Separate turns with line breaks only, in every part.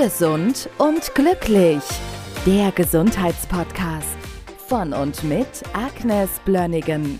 Gesund und glücklich. Der Gesundheitspodcast von und mit Agnes Blönnigan.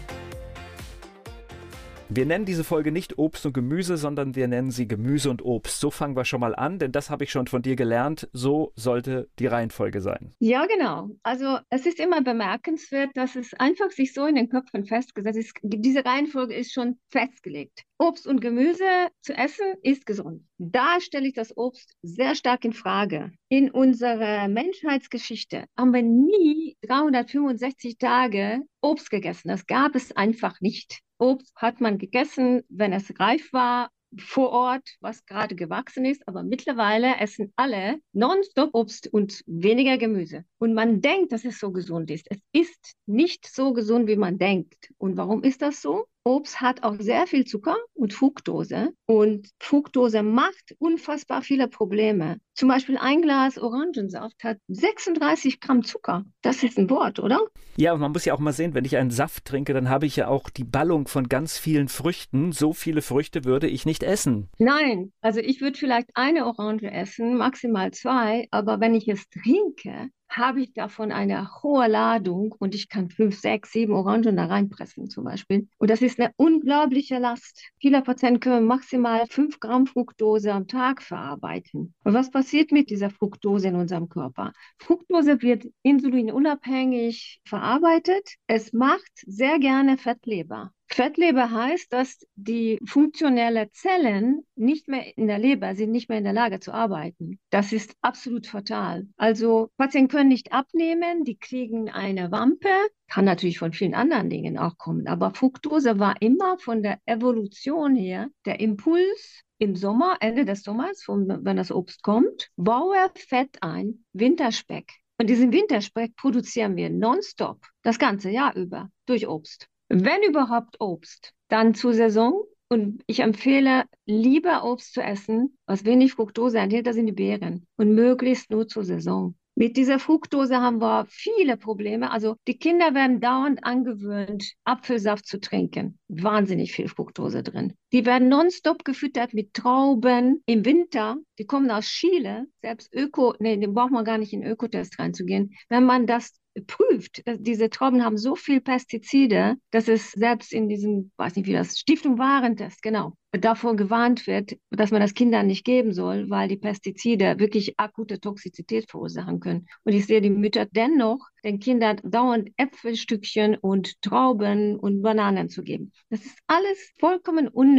Wir nennen diese Folge nicht Obst und Gemüse, sondern wir nennen sie Gemüse und Obst. So fangen wir schon mal an, denn das habe ich schon von dir gelernt. So sollte die Reihenfolge sein.
Ja, genau. Also es ist immer bemerkenswert, dass es einfach sich so in den Köpfen festgesetzt ist. Diese Reihenfolge ist schon festgelegt. Obst und Gemüse zu essen ist gesund. Da stelle ich das Obst sehr stark in Frage. In unserer Menschheitsgeschichte haben wir nie 365 Tage Obst gegessen. Das gab es einfach nicht. Obst hat man gegessen, wenn es reif war, vor Ort, was gerade gewachsen ist, aber mittlerweile essen alle nonstop Obst und weniger Gemüse. Und man denkt, dass es so gesund ist. Es ist nicht so gesund, wie man denkt. Und warum ist das so? Obst hat auch sehr viel Zucker und Fructose. Und Fructose macht unfassbar viele Probleme. Zum Beispiel ein Glas Orangensaft hat 36 Gramm Zucker. Das ist ein Wort, oder?
Ja, man muss ja auch mal sehen, wenn ich einen Saft trinke, dann habe ich ja auch die Ballung von ganz vielen Früchten. So viele Früchte würde ich nicht essen.
Nein, also ich würde vielleicht eine Orange essen, maximal zwei. Aber wenn ich es trinke, habe ich davon eine hohe Ladung und ich kann fünf, sechs, sieben Orangen da reinpressen zum Beispiel. Und das ist eine unglaubliche Last. Viele Patienten können maximal fünf Gramm Fructose am Tag verarbeiten. Und was passiert mit dieser Fructose in unserem Körper? Fructose wird insulinunabhängig verarbeitet. Es macht sehr gerne Fettleber. Fettleber heißt, dass die funktionellen Zellen nicht mehr in der Leber sind, nicht mehr in der Lage zu arbeiten. Das ist absolut fatal. Also Patienten können nicht abnehmen, die kriegen eine Wampe, kann natürlich von vielen anderen Dingen auch kommen, aber Fructose war immer von der Evolution her der Impuls, im Sommer, Ende des Sommers, wenn das Obst kommt, baue Fett ein, Winterspeck. Und diesen Winterspeck produzieren wir nonstop, das ganze Jahr über, durch Obst. Wenn überhaupt Obst, dann zur Saison. Und ich empfehle, lieber Obst zu essen, was wenig Fructose enthält, das sind die Beeren. Und möglichst nur zur Saison. Mit dieser Fructose haben wir viele Probleme. Also die Kinder werden dauernd angewöhnt, Apfelsaft zu trinken. Wahnsinnig viel Fructose drin. Die werden nonstop gefüttert mit Trauben im Winter. Die kommen aus Chile. Selbst Öko, nee, den braucht man gar nicht in Ökotest reinzugehen. Wenn man das prüft, diese Trauben haben so viel Pestizide, dass es selbst in diesem, weiß nicht wie das, Stiftung Warentest, genau, davor gewarnt wird, dass man das Kindern nicht geben soll, weil die Pestizide wirklich akute Toxizität verursachen können. Und ich sehe die Mütter dennoch den Kindern dauernd Äpfelstückchen und Trauben und Bananen zu geben. Das ist alles vollkommen unnötig.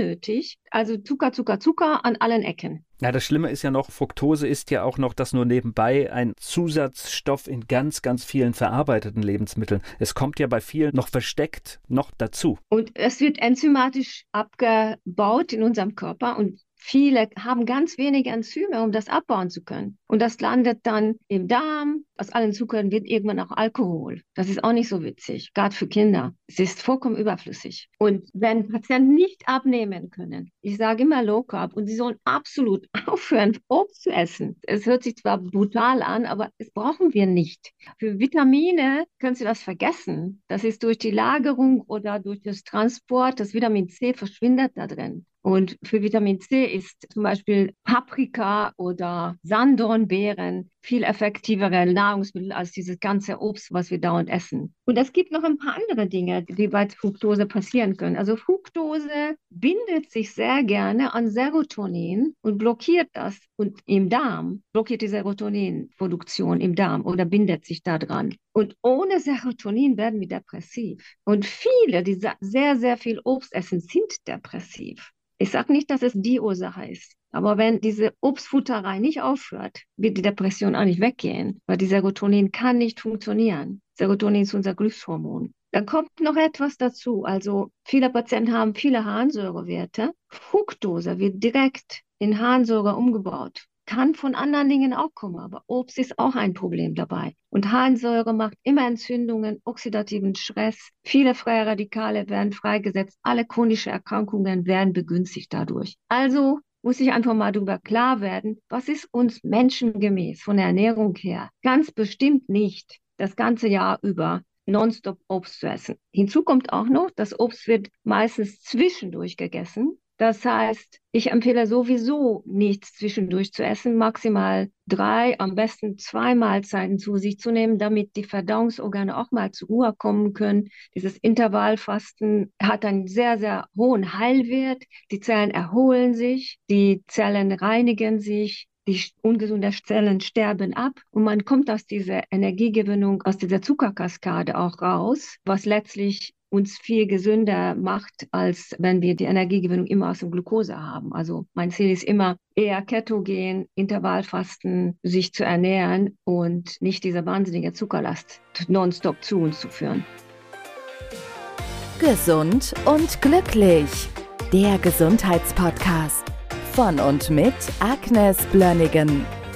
Also Zucker, Zucker, Zucker an allen Ecken.
Ja, das Schlimme ist ja noch, Fructose ist ja auch noch das nur nebenbei ein Zusatzstoff in ganz, ganz vielen verarbeiteten Lebensmitteln. Es kommt ja bei vielen noch versteckt noch dazu.
Und es wird enzymatisch abgebaut in unserem Körper und Viele haben ganz wenige Enzyme, um das abbauen zu können. Und das landet dann im Darm. Aus allen Zuckern wird irgendwann auch Alkohol. Das ist auch nicht so witzig, gerade für Kinder. Es ist vollkommen überflüssig. Und wenn Patienten nicht abnehmen können, ich sage immer Low Carb und sie sollen absolut aufhören, Obst zu essen. Es hört sich zwar brutal an, aber das brauchen wir nicht. Für Vitamine können Sie das vergessen. Das ist durch die Lagerung oder durch das Transport, das Vitamin C verschwindet da drin. Und für Vitamin C ist zum Beispiel Paprika oder Sanddornbeeren viel effektivere Nahrungsmittel als dieses ganze Obst, was wir dauernd essen. Und es gibt noch ein paar andere Dinge, die bei Fructose passieren können. Also Fructose bindet sich sehr gerne an Serotonin und blockiert das und im Darm blockiert die Serotoninproduktion im Darm oder bindet sich daran. Und ohne Serotonin werden wir depressiv. Und viele, die sehr, sehr viel Obst essen, sind depressiv. Ich sage nicht, dass es die Ursache ist. Aber wenn diese Obstfutterei nicht aufhört, wird die Depression auch nicht weggehen, weil die Serotonin kann nicht funktionieren. Serotonin ist unser Glückshormon. Dann kommt noch etwas dazu. Also viele Patienten haben viele Harnsäurewerte. Fructose wird direkt in Harnsäure umgebaut kann von anderen Dingen auch kommen, aber Obst ist auch ein Problem dabei. Und Harnsäure macht immer Entzündungen, oxidativen Stress. Viele freie Radikale werden freigesetzt. Alle chronischen Erkrankungen werden begünstigt dadurch. Also muss ich einfach mal darüber klar werden, was ist uns menschengemäß von der Ernährung her? Ganz bestimmt nicht das ganze Jahr über nonstop Obst zu essen. Hinzu kommt auch noch, das Obst wird meistens zwischendurch gegessen. Das heißt, ich empfehle sowieso nichts zwischendurch zu essen, maximal drei, am besten zwei Mahlzeiten zu sich zu nehmen, damit die Verdauungsorgane auch mal zur Ruhe kommen können. Dieses Intervallfasten hat einen sehr, sehr hohen Heilwert. Die Zellen erholen sich, die Zellen reinigen sich, die ungesunden Zellen sterben ab und man kommt aus dieser Energiegewinnung, aus dieser Zuckerkaskade auch raus, was letztlich uns viel gesünder macht, als wenn wir die Energiegewinnung immer aus dem Glucose haben. Also mein Ziel ist immer eher ketogen, Intervallfasten, sich zu ernähren und nicht diese wahnsinnige Zuckerlast nonstop zu uns zu führen.
Gesund und glücklich. Der Gesundheitspodcast von und mit Agnes Blönnigan.